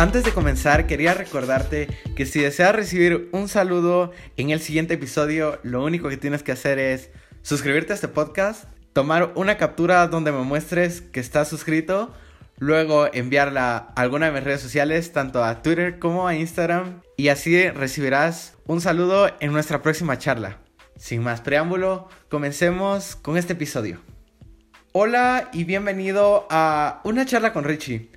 Antes de comenzar, quería recordarte que si deseas recibir un saludo en el siguiente episodio, lo único que tienes que hacer es suscribirte a este podcast, tomar una captura donde me muestres que estás suscrito, luego enviarla a alguna de mis redes sociales, tanto a Twitter como a Instagram, y así recibirás un saludo en nuestra próxima charla. Sin más preámbulo, comencemos con este episodio. Hola y bienvenido a una charla con Richie.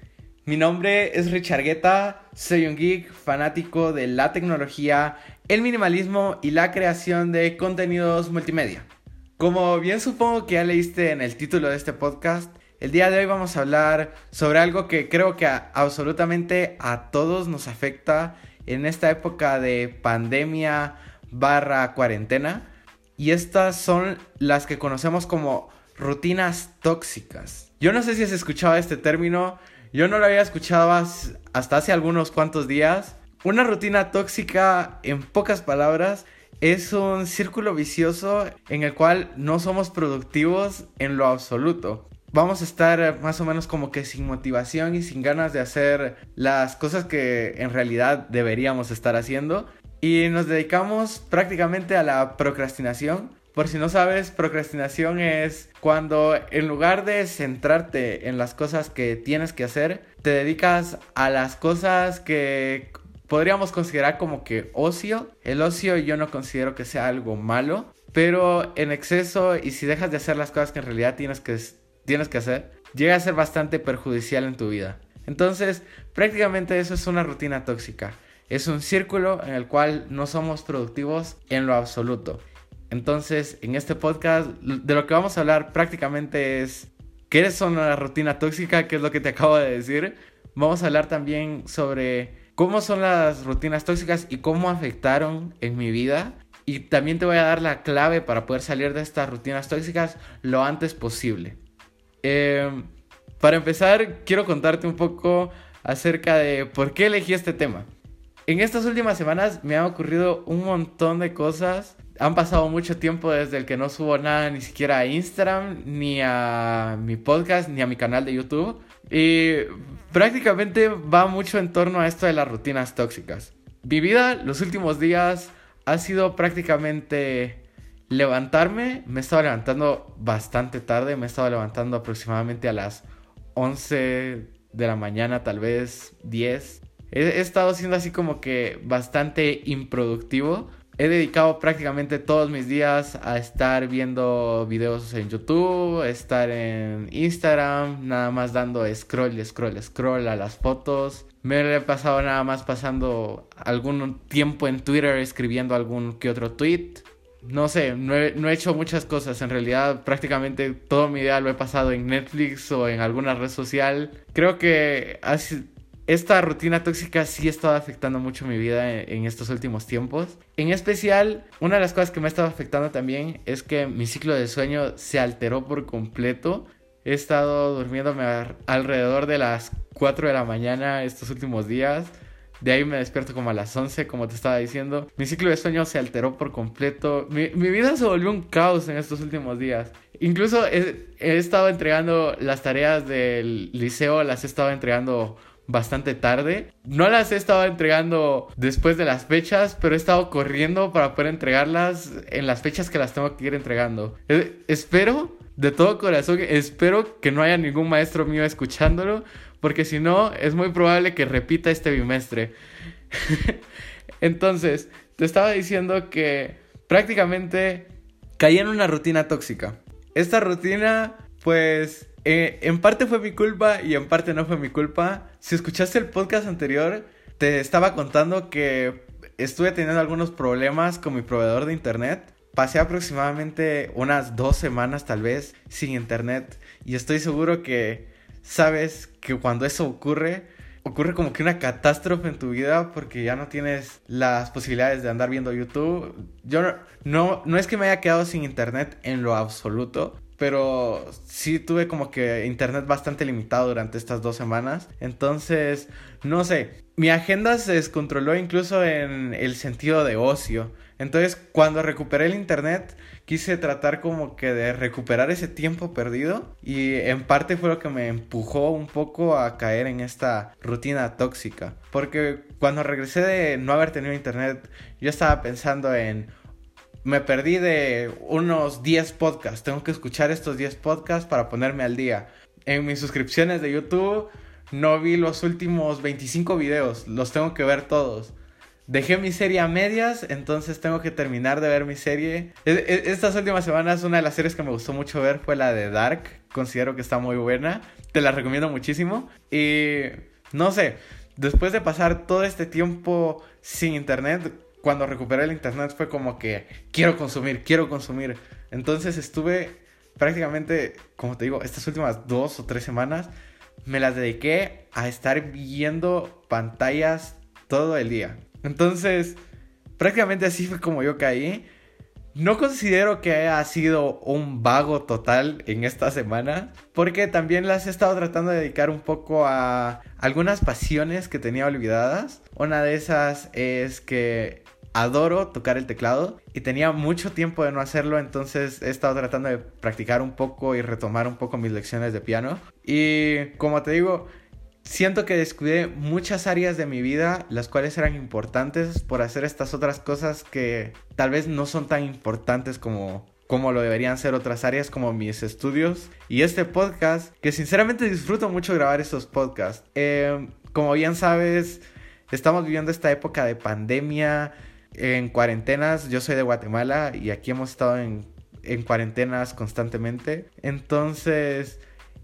Mi nombre es Richard Guetta, soy un geek fanático de la tecnología, el minimalismo y la creación de contenidos multimedia. Como bien supongo que ya leíste en el título de este podcast, el día de hoy vamos a hablar sobre algo que creo que absolutamente a todos nos afecta en esta época de pandemia barra cuarentena. Y estas son las que conocemos como rutinas tóxicas. Yo no sé si has escuchado este término, yo no lo había escuchado hasta hace algunos cuantos días. Una rutina tóxica, en pocas palabras, es un círculo vicioso en el cual no somos productivos en lo absoluto vamos a estar más o menos como que sin motivación y sin ganas de hacer las cosas que en realidad deberíamos estar haciendo. Y nos dedicamos prácticamente a la procrastinación. Por si no sabes, procrastinación es cuando en lugar de centrarte en las cosas que tienes que hacer, te dedicas a las cosas que podríamos considerar como que ocio. El ocio yo no considero que sea algo malo, pero en exceso y si dejas de hacer las cosas que en realidad tienes que tienes que hacer, llega a ser bastante perjudicial en tu vida. Entonces, prácticamente eso es una rutina tóxica. Es un círculo en el cual no somos productivos en lo absoluto. Entonces, en este podcast, de lo que vamos a hablar prácticamente es qué es una rutina tóxica, qué es lo que te acabo de decir. Vamos a hablar también sobre cómo son las rutinas tóxicas y cómo afectaron en mi vida. Y también te voy a dar la clave para poder salir de estas rutinas tóxicas lo antes posible. Em, para empezar, quiero contarte un poco acerca de por qué elegí este tema. En estas últimas semanas me han ocurrido un montón de cosas. Han pasado mucho tiempo desde el que no subo nada ni siquiera a Instagram, ni a mi podcast, ni a mi canal de YouTube. Y prácticamente va mucho en torno a esto de las rutinas tóxicas. Mi vida los últimos días ha sido prácticamente levantarme, me estaba levantando bastante tarde, me estaba levantando aproximadamente a las 11 de la mañana, tal vez 10. He, estado siendo así como que bastante improductivo. He dedicado prácticamente todos mis días a estar viendo videos en YouTube, estar en Instagram, nada más dando scroll, scroll, scroll a las fotos. Me he pasado nada más pasando algún tiempo en Twitter escribiendo algún que otro tweet no sé, no he, hecho muchas cosas. En realidad, prácticamente todo mi día lo he pasado en Netflix o en alguna red social. Creo que esta rutina tóxica sí ha estado afectando mucho mi vida en, estos últimos tiempos. En especial, una de las cosas que me ha estado afectando también es que mi ciclo de sueño se alteró por completo. He estado durmiéndome alrededor de las 4 de la mañana estos últimos días. De ahí me despierto como a las 11, como te estaba diciendo. Mi ciclo de sueño se alteró por completo. Mi, vida se volvió un caos en estos últimos días. Incluso he, estado entregando las tareas del liceo, las he estado entregando bastante tarde. No las he estado entregando después de las fechas, pero he estado corriendo para poder entregarlas en las fechas que las tengo que ir entregando. Eh, espero, de todo corazón, espero que no haya ningún maestro mío escuchándolo, porque si no, es muy probable que repita este bimestre. Entonces, te estaba diciendo que prácticamente caí en una rutina tóxica. Esta rutina, pues, eh, en parte fue mi culpa y en parte no fue mi culpa. Si escuchaste el podcast anterior, te estaba contando que estuve teniendo algunos problemas con mi proveedor de internet. Pasé aproximadamente unas dos semanas tal vez sin internet y estoy seguro que sabes que cuando eso ocurre, ocurre como que una catástrofe en tu vida porque ya no tienes las posibilidades de andar viendo YouTube. Yo no, no, es que me haya quedado sin internet en lo absoluto, pero sí tuve como que internet bastante limitado durante estas dos semanas. Entonces, no sé, mi agenda se descontroló incluso en el sentido de ocio. Entonces, cuando recuperé el internet, quise tratar como que de recuperar ese tiempo perdido y en parte fue lo que me empujó un poco a caer en esta rutina tóxica. Porque cuando regresé de no haber tenido internet, yo estaba pensando en me perdí de unos 10 podcasts. Tengo que escuchar estos 10 podcasts para ponerme al día. En mis suscripciones de YouTube no vi los últimos 25 videos. Los tengo que ver todos. Dejé mi serie a medias, entonces tengo que terminar de ver mi serie. E, e, estas últimas semanas una de las series que me gustó mucho ver fue la de Dark. Considero que está muy buena. Te la recomiendo muchísimo. Y no sé, después de pasar todo este tiempo sin internet, cuando recuperé el internet fue como que quiero consumir, quiero consumir. Entonces estuve prácticamente, como te digo, estas últimas dos o tres semanas me las dediqué a estar viendo pantallas todo el día. Entonces, prácticamente así fue como yo caí. No considero que haya sido un vago total en esta semana, porque también las he estado tratando de dedicar un poco a algunas pasiones que tenía olvidadas. Una de esas es que adoro tocar el teclado y tenía mucho tiempo de no hacerlo, entonces he estado tratando de practicar un poco y retomar un poco mis lecciones de piano. Y como te digo, siento que descuidé muchas áreas de mi vida, las cuales eran importantes por hacer estas otras cosas que tal vez no son tan importantes como como lo deberían ser otras áreas como mis estudios y este podcast, que sinceramente disfruto mucho grabar estos podcasts. Eh, como bien sabes, estamos viviendo esta época de pandemia, en cuarentenas, yo soy de Guatemala y aquí hemos estado en, en cuarentenas constantemente. Entonces,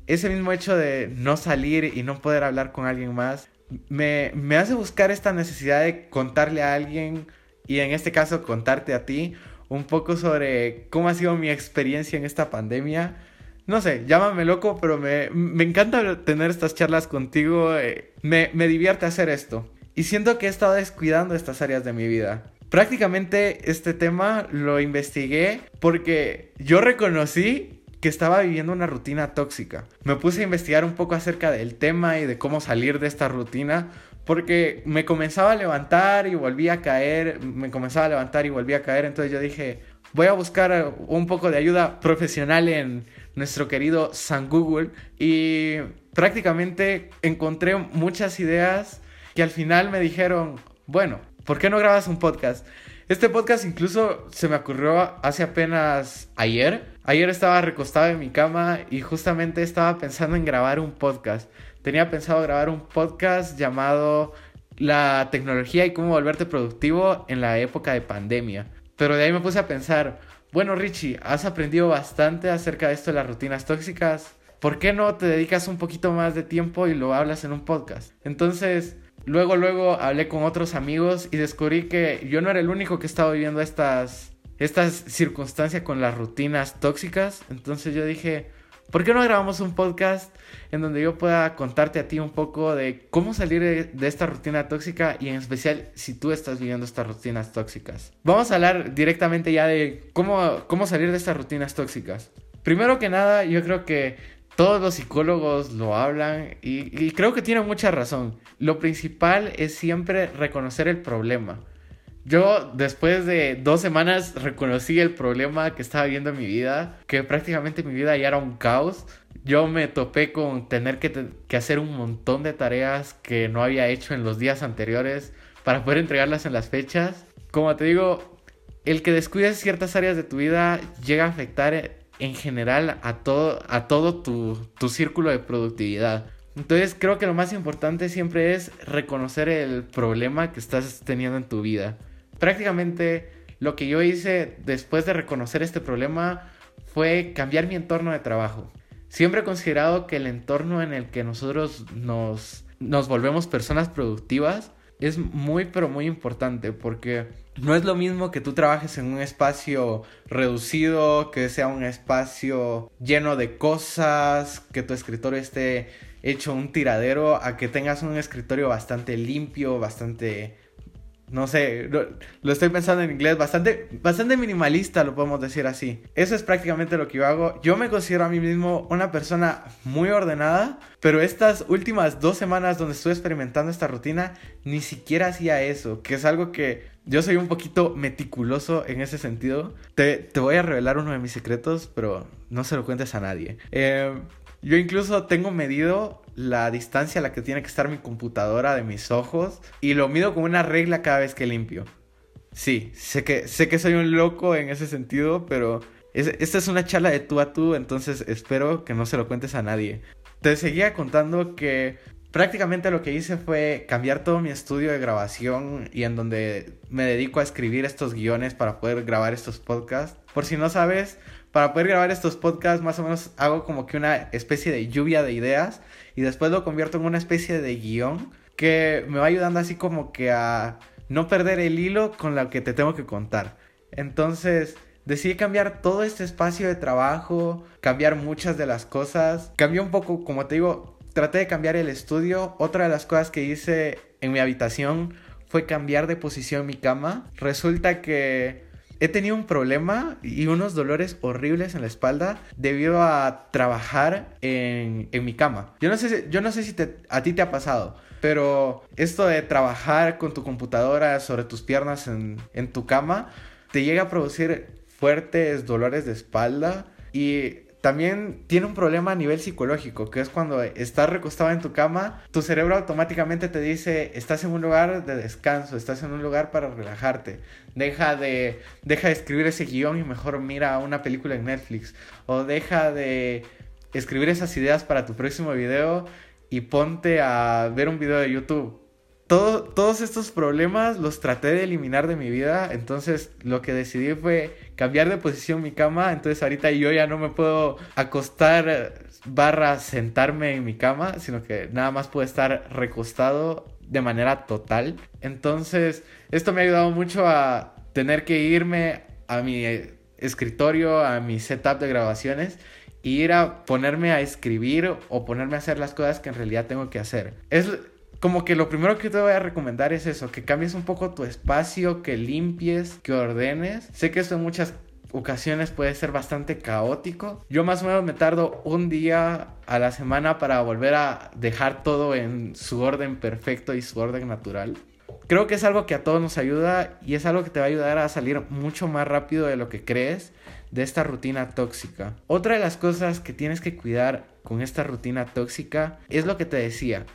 ese mismo hecho de no salir y no poder hablar con alguien más, me, hace buscar esta necesidad de contarle a alguien, y en este caso contarte a ti, un poco sobre cómo ha sido mi experiencia en esta pandemia. No sé, llámame loco, pero me, encanta tener estas charlas contigo, eh, me divierte hacer esto. Y siento que he estado descuidando estas áreas de mi vida. Prácticamente este tema lo investigué porque yo reconocí que estaba viviendo una rutina tóxica. Me puse a investigar un poco acerca del tema y de cómo salir de esta rutina porque me comenzaba a levantar y volvía a caer, me comenzaba a levantar y volvía a caer, entonces yo dije, voy a buscar un poco de ayuda profesional en nuestro querido San Google y prácticamente encontré muchas ideas que al final me dijeron, bueno, ¿por qué no grabas un podcast? Este podcast incluso se me ocurrió hace apenas ayer. Ayer estaba recostado en mi cama y justamente estaba pensando en grabar un podcast. Tenía pensado grabar un podcast llamado La tecnología y cómo volverte productivo en la época de pandemia. Pero de ahí me puse a pensar, bueno Richie, has aprendido bastante acerca de esto de las rutinas tóxicas. ¿Por qué no te dedicas un poquito más de tiempo y lo hablas en un podcast? Entonces, Luego, luego hablé con otros amigos y descubrí que yo no era el único que estaba viviendo estas, estas circunstancias con las rutinas tóxicas. Entonces yo dije, ¿por qué no grabamos un podcast en donde yo pueda contarte a ti un poco de cómo salir de, esta rutina tóxica y en especial si tú estás viviendo estas rutinas tóxicas? Vamos a hablar directamente ya de cómo, cómo salir de estas rutinas tóxicas. Primero que nada, yo creo que todos los psicólogos lo hablan y, creo que tienen mucha razón. Lo principal es siempre reconocer el problema. Yo después de dos semanas reconocí el problema que estaba viendo en mi vida, que prácticamente mi vida ya era un caos. Yo me topé con tener que, que hacer un montón de tareas que no había hecho en los días anteriores para poder entregarlas en las fechas. Como te digo, el que descuides ciertas áreas de tu vida llega a afectar en general a todo, a todo tu, tu círculo de productividad. Entonces creo que lo más importante siempre es reconocer el problema que estás teniendo en tu vida. Prácticamente lo que yo hice después de reconocer este problema fue cambiar mi entorno de trabajo. Siempre he considerado que el entorno en el que nosotros nos, nos volvemos personas productivas es muy pero muy importante porque no es lo mismo que tú trabajes en un espacio reducido, que sea un espacio lleno de cosas, que tu escritorio esté hecho un tiradero, a que tengas un escritorio bastante limpio, bastante no sé, lo, estoy pensando en inglés, bastante, bastante minimalista, lo podemos decir así. Eso es prácticamente lo que yo hago. Yo me considero a mí mismo una persona muy ordenada, pero estas últimas dos semanas donde estuve experimentando esta rutina, ni siquiera hacía eso, que es algo que yo soy un poquito meticuloso en ese sentido. Te, te voy a revelar uno de mis secretos, pero no se lo cuentes a nadie. Eh, yo incluso tengo medido la distancia a la que tiene que estar mi computadora de mis ojos y lo mido como una regla cada vez que limpio. Sí, sé que, sé que soy un loco en ese sentido, pero esta es una charla de tú a tú, entonces espero que no se lo cuentes a nadie. Te seguía contando que prácticamente lo que hice fue cambiar todo mi estudio de grabación y en donde me dedico a escribir estos guiones para poder grabar estos podcasts. Por si no sabes, para poder grabar estos podcasts más o menos hago como que una especie de lluvia de ideas y después lo convierto en una especie de guion que me va ayudando así como que a no perder el hilo con lo que te tengo que contar. Entonces decidí cambiar todo este espacio de trabajo, cambiar muchas de las cosas, cambié un poco, como te digo, traté de cambiar el estudio. Otra de las cosas que hice en mi habitación fue cambiar de posición mi cama. Resulta que he tenido un problema y unos dolores horribles en la espalda debido a trabajar en, mi cama. Yo no sé si, yo no sé si a ti te ha pasado, pero esto de trabajar con tu computadora sobre tus piernas en, en tu cama te llega a producir fuertes dolores de espalda y también tiene un problema a nivel psicológico, que es cuando estás recostado en tu cama, tu cerebro automáticamente te dice, estás en un lugar de descanso, estás en un lugar para relajarte. Deja de, deja de escribir ese guion y mejor mira una película en Netflix. O deja de escribir esas ideas para tu próximo video y ponte a ver un video de YouTube todos estos problemas los traté de eliminar de mi vida, entonces lo que decidí fue cambiar de posición mi cama, entonces ahorita yo ya no me puedo acostar barra sentarme en mi cama, sino que nada más puedo estar recostado de manera total. Entonces esto me ha ayudado mucho a tener que irme a mi escritorio, a mi setup de grabaciones e ir a ponerme a escribir o ponerme a hacer las cosas que en realidad tengo que hacer. Es como que lo primero que te voy a recomendar es eso, que cambies un poco tu espacio, que limpies, que ordenes. Sé que esto en muchas ocasiones puede ser bastante caótico. Yo más o menos me tardo un día a la semana para volver a dejar todo en su orden perfecto y su orden natural. Creo que es algo que a todos nos ayuda y es algo que te va a ayudar a salir mucho más rápido de lo que crees de esta rutina tóxica. Otra de las cosas que tienes que cuidar con esta rutina tóxica es lo que te decía,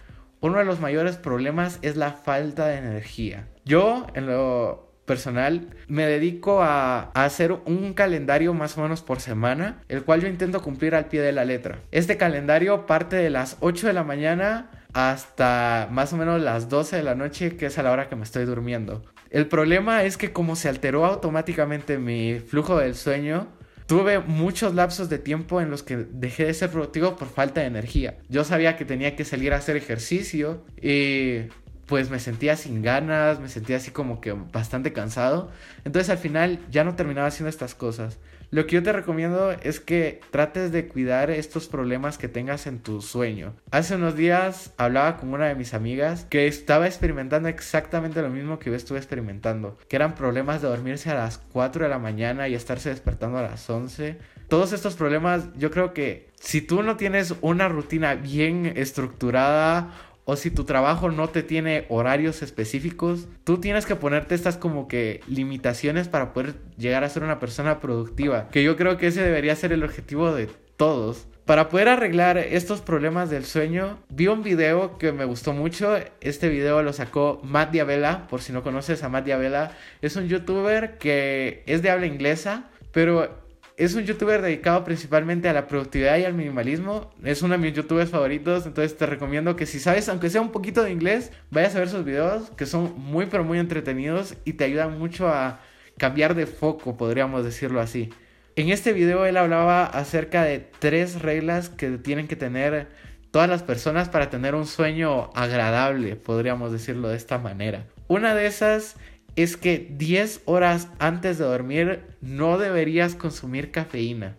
uno de los mayores problemas es la falta de energía. Yo, en lo personal, me dedico a, hacer un calendario más o menos por semana, el cual yo intento cumplir al pie de la letra. Este calendario parte de las 8 de la mañana hasta más o menos las 12 de la noche, que es a la hora que me estoy durmiendo. El problema es que como se alteró automáticamente mi flujo del sueño, Tuve muchos lapsos de tiempo en los que dejé de ser productivo por falta de energía. Yo sabía que tenía que salir a hacer ejercicio y pues me sentía sin ganas, me sentía así como que bastante cansado. Entonces al final ya no terminaba haciendo estas cosas. Lo que yo te recomiendo es que trates de cuidar estos problemas que tengas en tu sueño. Hace unos días hablaba con una de mis amigas que estaba experimentando exactamente lo mismo que yo estuve experimentando, que eran problemas de dormirse a las 4 de la mañana y estarse despertando a las 11. Todos estos problemas, yo creo que si tú no tienes una rutina bien estructurada o si tu trabajo no te tiene horarios específicos, tú tienes que ponerte estas como que limitaciones para poder llegar a ser una persona productiva, que yo creo que ese debería ser el objetivo de todos. Para poder arreglar estos problemas del sueño, vi un video que me gustó mucho. Este video lo sacó Matt Diabella, por si no conoces a Matt Diabella, es un youtuber que es de habla inglesa, pero es un youtuber dedicado principalmente a la productividad y al minimalismo. Es uno de mis youtubers favoritos, entonces te recomiendo que si sabes, aunque sea un poquito de inglés, vayas a ver sus videos, que son muy pero muy entretenidos y te ayudan mucho a cambiar de foco, podríamos decirlo así. En este video él hablaba acerca de tres reglas que tienen que tener todas las personas para tener un sueño agradable, podríamos decirlo de esta manera. Una de esas es que 10 horas antes de dormir no deberías consumir cafeína.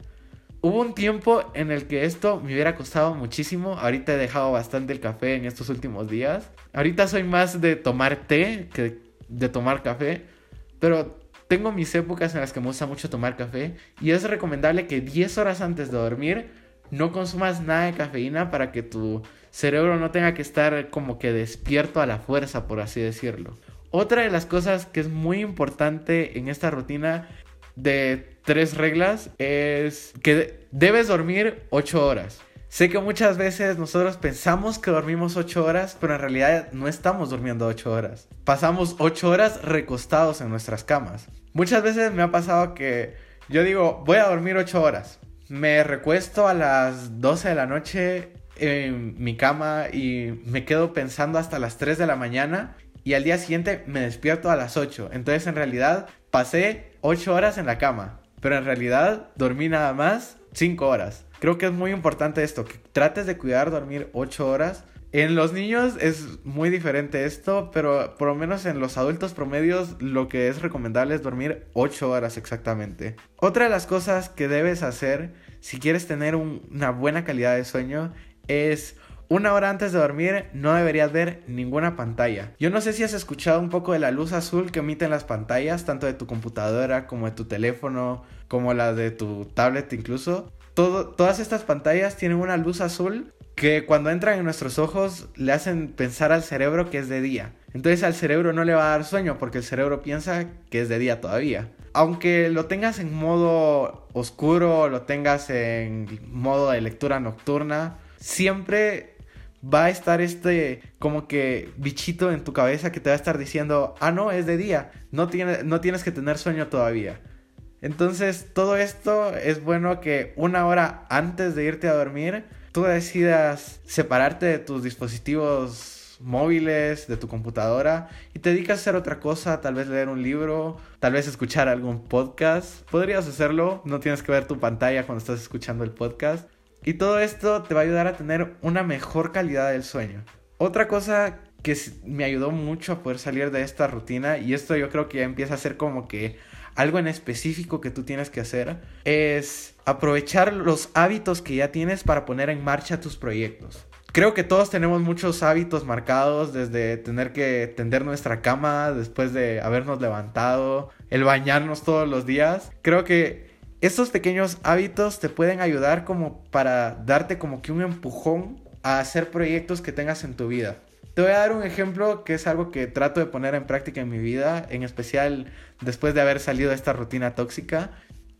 Hubo un tiempo en el que esto me hubiera costado muchísimo. Ahorita he dejado bastante el café en estos últimos días. Ahorita soy más de tomar té que de tomar café, pero tengo mis épocas en las que me gusta mucho tomar café y es recomendable que 10 horas antes de dormir no consumas nada de cafeína para que tu cerebro no tenga que estar como que despierto a la fuerza, por así decirlo. Otra de las cosas que es muy importante en esta rutina de tres reglas es que debes dormir 8 horas. Sé que muchas veces nosotros pensamos que dormimos 8 horas, pero en realidad no estamos durmiendo 8 horas. Pasamos 8 horas recostados en nuestras camas. Muchas veces me ha pasado que yo digo, voy a dormir 8 horas. Me recuesto a las 12 de la noche en mi cama y me quedo pensando hasta las 3 de la mañana y al día siguiente me despierto a las 8. Entonces en realidad pasé 8 horas en la cama, pero en realidad dormí nada más 5 horas. Creo que es muy importante esto, que trates de cuidar dormir 8 horas. En los niños es muy diferente esto, pero por lo menos en los adultos promedios lo que es recomendable es dormir 8 horas exactamente. Otra de las cosas que debes hacer si quieres tener una buena calidad de sueño es una hora antes de dormir no deberías ver ninguna pantalla. Yo no sé si has escuchado un poco de la luz azul que emiten las pantallas, tanto de tu computadora como de tu teléfono, como la de tu tablet incluso todas estas pantallas tienen una luz azul que cuando entran en nuestros ojos le hacen pensar al cerebro que es de día. Entonces al cerebro no le va a dar sueño porque el cerebro piensa que es de día todavía. Aunque lo tengas en modo oscuro, lo tengas en modo de lectura nocturna, siempre va a estar este como que bichito en tu cabeza que te va a estar diciendo, ah no, es de día, no, no tienes que tener sueño todavía. Entonces, todo esto es bueno que una hora antes de irte a dormir, tú decidas separarte de tus dispositivos móviles, de tu computadora y te dedicas a hacer otra cosa, tal vez leer un libro, tal vez escuchar algún podcast. Podrías hacerlo, no tienes que ver tu pantalla cuando estás escuchando el podcast. Y todo esto te va a ayudar a tener una mejor calidad del sueño. Otra cosa que me ayudó mucho a poder salir de esta rutina, y esto yo creo que ya empieza a ser como que algo en específico que tú tienes que hacer es aprovechar los hábitos que ya tienes para poner en marcha tus proyectos. Creo que todos tenemos muchos hábitos marcados, desde tener que tender nuestra cama después de habernos levantado, el bañarnos todos los días. Creo que estos pequeños hábitos te pueden ayudar como para darte como que un empujón a hacer proyectos que tengas en tu vida. Te voy a dar un ejemplo que es algo que trato de poner en práctica en mi vida, en especial después de haber salido de esta rutina tóxica.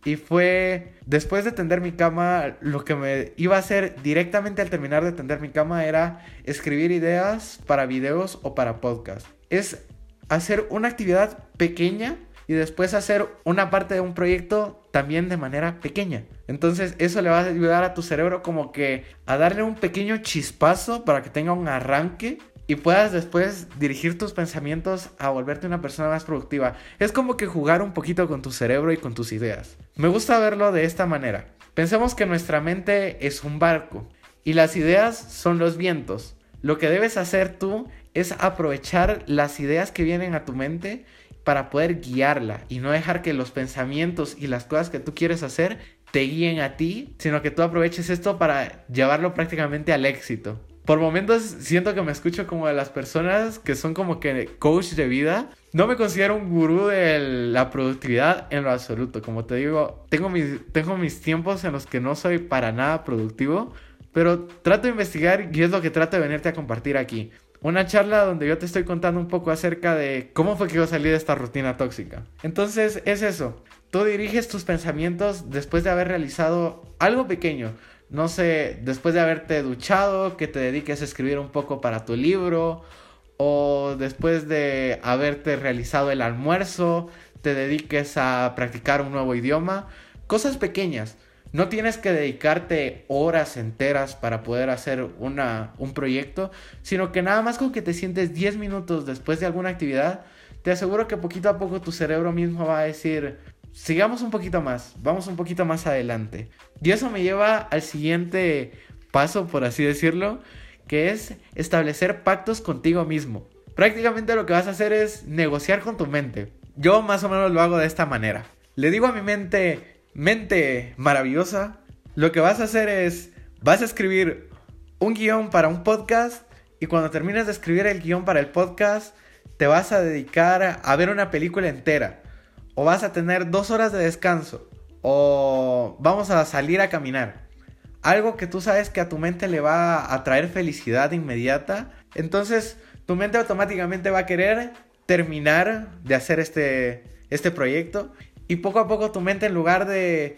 Y fue después de tender mi cama, lo que me iba a hacer directamente al terminar de tender mi cama era escribir ideas para videos o para podcast. Es hacer una actividad pequeña y después hacer una parte de un proyecto también de manera pequeña. Entonces eso le va a ayudar a tu cerebro como que a darle un pequeño chispazo para que tenga un arranque y puedas después dirigir tus pensamientos a volverte una persona más productiva. Es como que jugar un poquito con tu cerebro y con tus ideas. Me gusta verlo de esta manera. Pensemos que nuestra mente es un barco y las ideas son los vientos. Lo que debes hacer tú es aprovechar las ideas que vienen a tu mente para poder guiarla y no dejar que los pensamientos y las cosas que tú quieres hacer te guíen a ti, sino que tú aproveches esto para llevarlo prácticamente al éxito por momentos siento que me escucho como de las personas que son como que coach de vida. No me considero un gurú de la productividad en lo absoluto. Como te digo, tengo mis, tengo mis tiempos en los que no soy para nada productivo, pero trato de investigar y es lo que trato de venirte a compartir aquí. Una charla donde yo te estoy contando un poco acerca de cómo fue que yo salí de esta rutina tóxica. Entonces es eso. Tú diriges tus pensamientos después de haber realizado algo pequeño no sé, después de haberte duchado, que te dediques a escribir un poco para tu libro, o después de haberte realizado el almuerzo, te dediques a practicar un nuevo idioma, cosas pequeñas. No tienes que dedicarte horas enteras para poder hacer una, un proyecto, sino que nada más con que te sientes 10 minutos después de alguna actividad, te aseguro que poquito a poco tu cerebro mismo va a decir, sigamos un poquito más, vamos un poquito más adelante. Y eso me lleva al siguiente paso, por así decirlo, que es establecer pactos contigo mismo. Prácticamente lo que vas a hacer es negociar con tu mente. Yo más o menos lo hago de esta manera. Le digo a mi mente, mente maravillosa, lo que vas a hacer es, vas a escribir un guion para un podcast y cuando termines de escribir el guion para el podcast, te vas a dedicar a ver una película entera, o vas a tener dos horas de descanso, o vamos a salir a caminar. Algo que tú sabes que a tu mente le va a traer felicidad inmediata, entonces tu mente automáticamente va a querer terminar de hacer este, este proyecto y poco a poco tu mente en lugar de,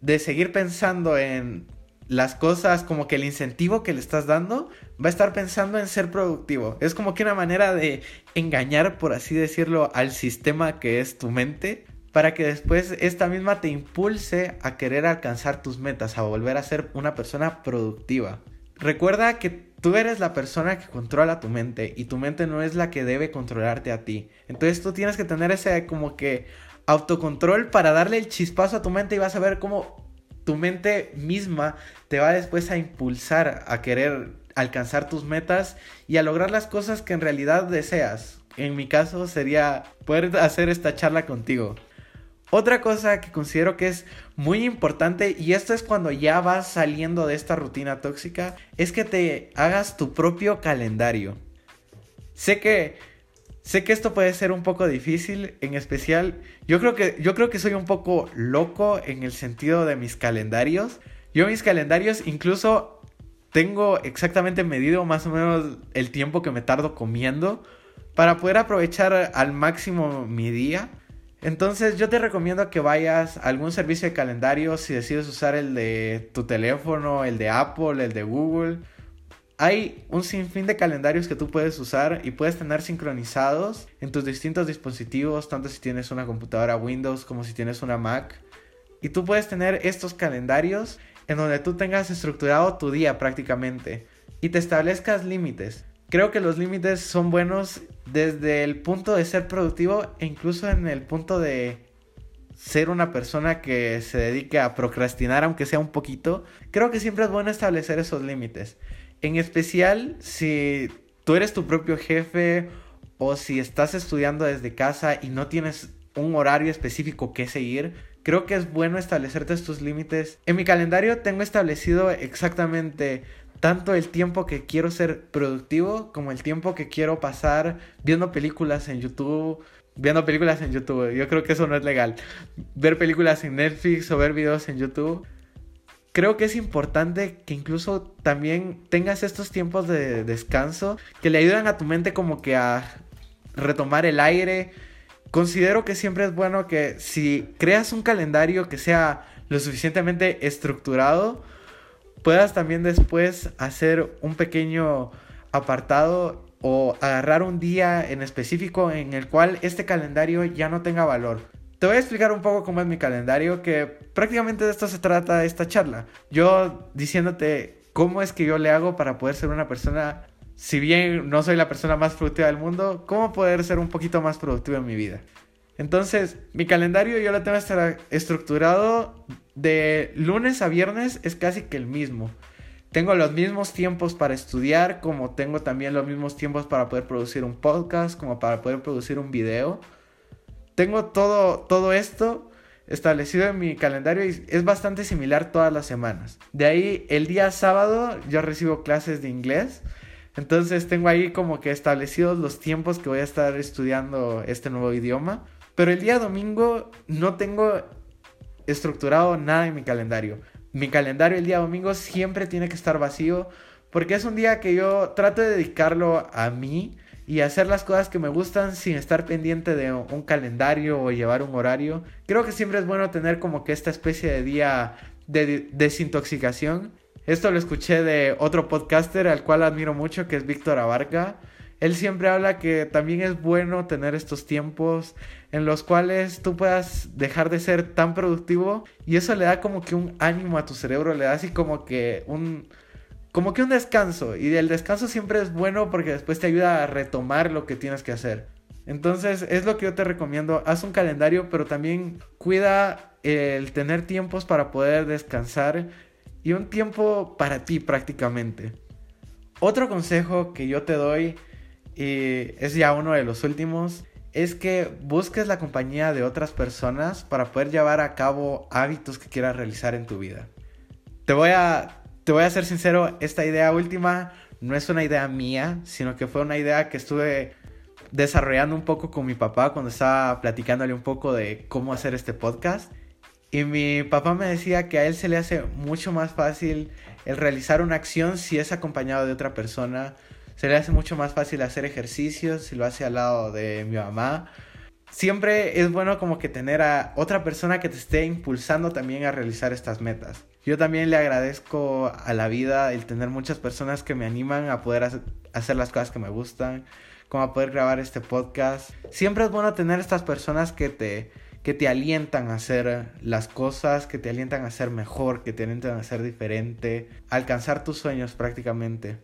de seguir pensando en las cosas, como que el incentivo que le estás dando, va a estar pensando en ser productivo. Es como que una manera de engañar, por así decirlo, al sistema que es tu mente, para que después esta misma te impulse a querer alcanzar tus metas, a volver a ser una persona productiva. Recuerda que tú eres la persona que controla tu mente y tu mente no es la que debe controlarte a ti. Entonces tú tienes que tener ese como que autocontrol para darle el chispazo a tu mente y vas a ver cómo tu mente misma te va después a impulsar a querer alcanzar tus metas y a lograr las cosas que en realidad deseas. En mi caso sería poder hacer esta charla contigo. Otra cosa que considero que es muy importante, y esto es cuando ya vas saliendo de esta rutina tóxica, es que te hagas tu propio calendario. Sé que Sé que esto puede ser un poco difícil, en especial yo creo que yo creo que soy un poco loco en el sentido de mis calendarios. Yo mis calendarios incluso tengo exactamente medido más o menos el tiempo que me tardo comiendo para poder aprovechar al máximo mi día. Entonces yo te recomiendo que vayas a algún servicio de calendario si decides usar el de tu teléfono, el de Apple, el de Google hay un sinfín de calendarios que tú puedes usar y puedes tener sincronizados en tus distintos dispositivos, tanto si tienes una computadora Windows como si tienes una Mac. Y tú puedes tener estos calendarios en donde tú tengas estructurado tu día prácticamente y te establezcas límites. Creo que los límites son buenos desde el punto de ser productivo e incluso en el punto de ser una persona que se dedique a procrastinar aunque sea un poquito. Creo que siempre es bueno establecer esos límites. En especial si tú eres tu propio jefe o si estás estudiando desde casa y no tienes un horario específico que seguir, creo que es bueno establecerte estos límites. En mi calendario tengo establecido exactamente tanto el tiempo que quiero ser productivo como el tiempo que quiero pasar viendo películas en YouTube. Viendo películas en YouTube, yo creo que eso no es legal. Ver películas en Netflix o ver videos en YouTube creo que es importante que incluso también tengas estos tiempos de descanso que le ayudan a tu mente como que a retomar el aire. Considero que siempre es bueno que si creas un calendario que sea lo suficientemente estructurado, puedas también después hacer un pequeño apartado o agarrar un día en específico en el cual este calendario ya no tenga valor. Te voy a explicar un poco cómo es mi calendario, que prácticamente de esto se trata esta charla. Yo diciéndote cómo es que yo le hago para poder ser una persona, si bien no soy la persona más productiva del mundo, cómo poder ser un poquito más productivo en mi vida. Entonces, mi calendario yo lo tengo estructurado de lunes a viernes, es casi que el mismo. Tengo los mismos tiempos para estudiar, como tengo también los mismos tiempos para poder producir un podcast, como para poder producir un video. Tengo todo, todo esto establecido en mi calendario y es bastante similar todas las semanas. De ahí el día sábado yo recibo clases de inglés. Entonces tengo ahí como que establecidos los tiempos que voy a estar estudiando este nuevo idioma. Pero el día domingo no tengo estructurado nada en mi calendario. Mi calendario el día domingo siempre tiene que estar vacío porque es un día que yo trato de dedicarlo a mí y hacer las cosas que me gustan sin estar pendiente de un calendario o llevar un horario. Creo que siempre es bueno tener como que esta especie de día de desintoxicación. Esto lo escuché de otro podcaster al cual admiro mucho, que es Víctor Abarca. Él siempre habla que también es bueno tener estos tiempos en los cuales tú puedas dejar de ser tan productivo y eso le da como que un ánimo a tu cerebro, le da así como que un, como que un descanso. Y el descanso siempre es bueno porque después te ayuda a retomar lo que tienes que hacer. Entonces es lo que yo te recomiendo. Haz un calendario, pero también cuida el tener tiempos para poder descansar y un tiempo para ti prácticamente. Otro consejo que yo te doy, y es ya uno de los últimos, es que busques la compañía de otras personas para poder llevar a cabo hábitos que quieras realizar en tu vida. Te voy a, te voy a ser sincero, esta idea última no es una idea mía, sino que fue una idea que estuve desarrollando un poco con mi papá cuando estaba platicándole un poco de cómo hacer este podcast. Y mi papá me decía que a él se le hace mucho más fácil el realizar una acción si es acompañado de otra persona. Se le hace mucho más fácil hacer ejercicios si lo hace al lado de mi mamá. Siempre es bueno como que tener a otra persona que te esté impulsando también a realizar estas metas. Yo también le agradezco a la vida el tener muchas personas que me animan a poder hacer las cosas que me gustan, como a poder grabar este podcast. Siempre es bueno tener estas personas que te que te alientan a hacer las cosas, que te alientan a ser mejor, que te alientan a ser diferente, alcanzar tus sueños prácticamente.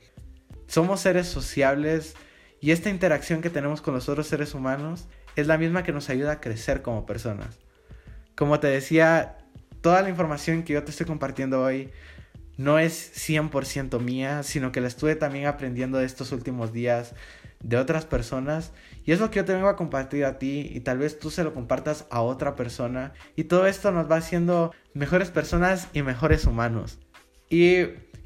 Somos seres sociables y esta interacción que tenemos con los otros seres humanos es la misma que nos ayuda a crecer como personas. Como te decía, toda la información que yo te estoy compartiendo hoy no es 100% mía, sino que la estuve también aprendiendo de estos últimos días de otras personas y es lo que yo te vengo a compartir a ti y tal vez tú se lo compartas a otra persona y todo esto nos va haciendo mejores personas y mejores humanos. Y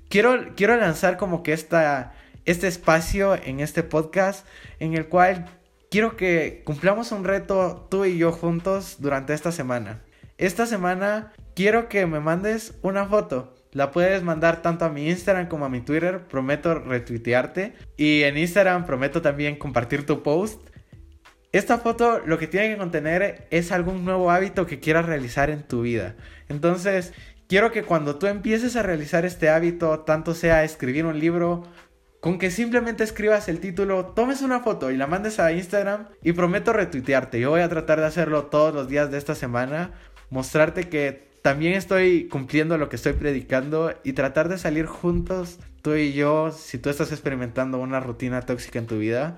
quiero, quiero lanzar como que esta, este espacio en este podcast en el cual quiero que cumplamos un reto tú y yo juntos durante esta semana. Esta semana quiero que me mandes una foto la puedes mandar tanto a mi Instagram como a mi Twitter. Prometo retuitearte. Y en Instagram prometo también compartir tu post. Esta foto lo que tiene que contener es algún nuevo hábito que quieras realizar en tu vida. Entonces, quiero que cuando tú empieces a realizar este hábito, tanto sea escribir un libro, con que simplemente escribas el título, tomes una foto y la mandes a Instagram y prometo retuitearte. Yo voy a tratar de hacerlo todos los días de esta semana, mostrarte que también estoy cumpliendo lo que estoy predicando y tratar de salir juntos, tú y yo, si tú estás experimentando una rutina tóxica en tu vida,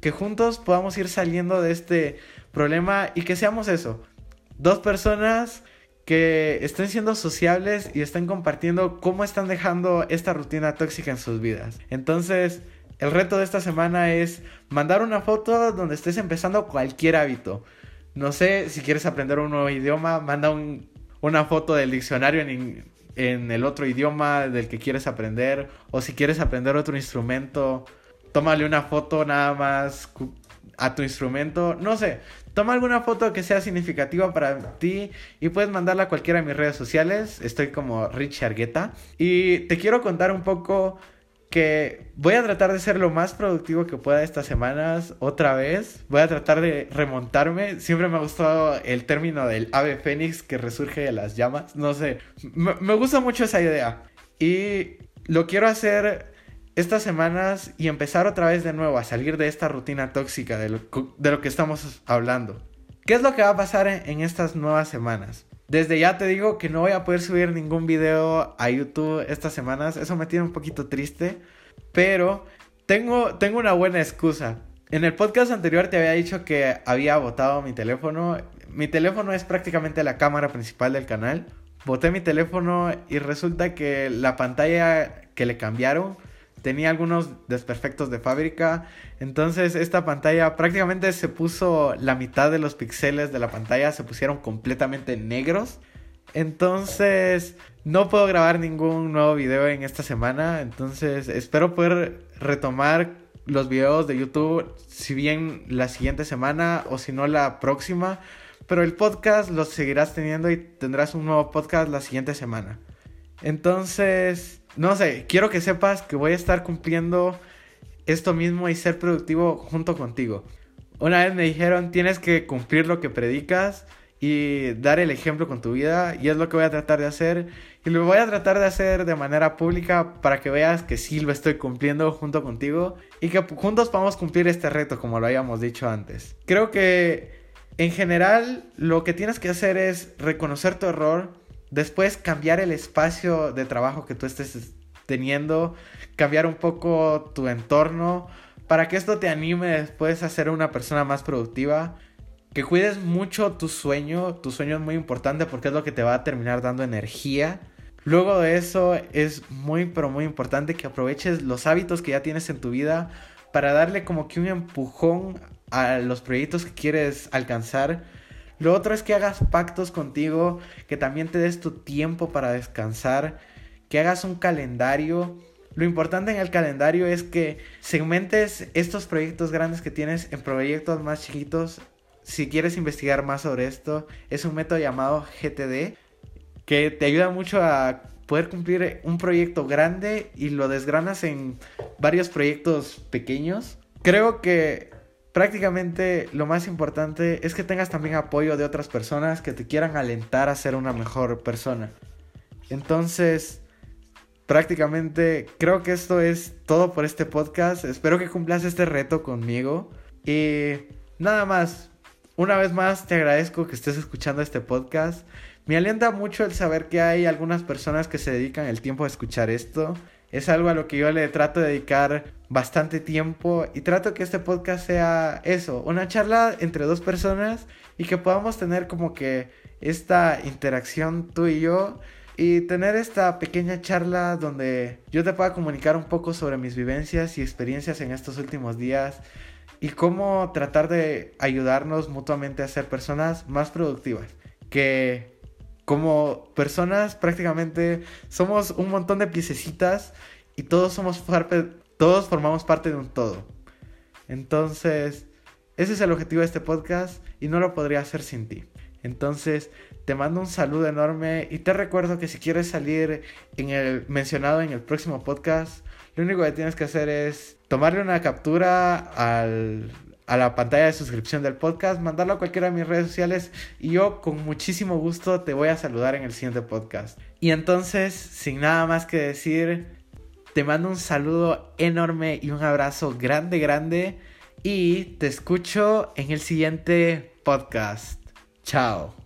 que juntos podamos ir saliendo de este problema y que seamos eso, dos personas que estén siendo sociables y estén compartiendo cómo están dejando esta rutina tóxica en sus vidas. Entonces, el reto de esta semana es mandar una foto donde estés empezando cualquier hábito. No sé si quieres aprender un nuevo idioma, manda un una foto del diccionario en, en el otro idioma del que quieres aprender. O si quieres aprender otro instrumento, tómale una foto nada más a tu instrumento. No sé, toma alguna foto que sea significativa para ti y puedes mandarla a cualquiera de mis redes sociales. Estoy como Rich Argueta. Y te quiero contar un poco que voy a tratar de ser lo más productivo que pueda estas semanas otra vez. Voy a tratar de remontarme. Siempre me ha gustado el término del ave fénix que resurge de las llamas. No sé, me, gusta mucho esa idea. Y lo quiero hacer estas semanas y empezar otra vez de nuevo a salir de esta rutina tóxica de lo, de lo que estamos hablando. ¿Qué es lo que va a pasar en estas nuevas semanas? Desde ya te digo que no voy a poder subir ningún video a YouTube estas semanas. Eso me tiene un poquito triste. Pero tengo, tengo una buena excusa. En el podcast anterior te había dicho que había botado mi teléfono. Mi teléfono es prácticamente la cámara principal del canal. Boté mi teléfono y resulta que la pantalla que le cambiaron tenía algunos desperfectos de fábrica. Entonces esta pantalla prácticamente se puso la mitad de los píxeles de la pantalla se pusieron completamente negros. Entonces no puedo grabar ningún nuevo video en esta semana. Entonces espero poder retomar los videos de YouTube si bien la siguiente semana o si no la próxima. Pero el podcast lo seguirás teniendo y tendrás un nuevo podcast la siguiente semana. Entonces no sé, quiero que sepas que voy a estar cumpliendo esto mismo y ser productivo junto contigo. Una vez me dijeron, tienes que cumplir lo que predicas y dar el ejemplo con tu vida y es lo que voy a tratar de hacer y lo voy a tratar de hacer de manera pública para que veas que sí lo estoy cumpliendo junto contigo y que juntos podamos cumplir este reto como lo habíamos dicho antes. Creo que en general lo que tienes que hacer es reconocer tu error, Después cambiar el espacio de trabajo que tú estés teniendo, cambiar un poco tu entorno para que esto te anime después a ser una persona más productiva. Que cuides mucho tu sueño, tu sueño es muy importante porque es lo que te va a terminar dando energía. Luego de eso es muy pero muy importante que aproveches los hábitos que ya tienes en tu vida para darle como que un empujón a los proyectos que quieres alcanzar lo otro es que hagas pactos contigo, que también te des tu tiempo para descansar, que hagas un calendario Lo importante en el calendario es que segmentes estos proyectos grandes que tienes en proyectos más chiquitos. Si quieres investigar más sobre esto, es un método llamado GTD que te ayuda mucho a poder cumplir un proyecto grande y lo desgranas en varios proyectos pequeños. Creo que prácticamente lo más importante es que tengas también apoyo de otras personas que te quieran alentar a ser una mejor persona. Entonces, prácticamente creo que esto es todo por este podcast. Espero que cumplas este reto conmigo. Y nada más, una vez más te agradezco que estés escuchando este podcast. Me alienta mucho el saber que hay algunas personas que se dedican el tiempo a escuchar esto. Es algo a lo que yo le trato de dedicar bastante tiempo y trato que este podcast sea eso, una charla entre dos personas y que podamos tener como que esta interacción tú y yo y tener esta pequeña charla donde yo te pueda comunicar un poco sobre mis vivencias y experiencias en estos últimos días y cómo tratar de ayudarnos mutuamente a ser personas más productivas. Que como personas prácticamente somos un montón de piececitas y todos somos parte, todos formamos parte de un todo. Entonces, ese es el objetivo de este podcast y no lo podría hacer sin ti. Entonces, te mando un saludo enorme y te recuerdo que si quieres salir en el mencionado en el próximo podcast, lo único que tienes que hacer es tomarle una captura al, a la pantalla de suscripción del podcast, mandarlo a cualquiera de mis redes sociales y yo con muchísimo gusto te voy a saludar en el siguiente podcast. Y entonces, sin nada más que decir, te mando un saludo enorme y un abrazo grande, grande y te escucho en el siguiente podcast. Chao.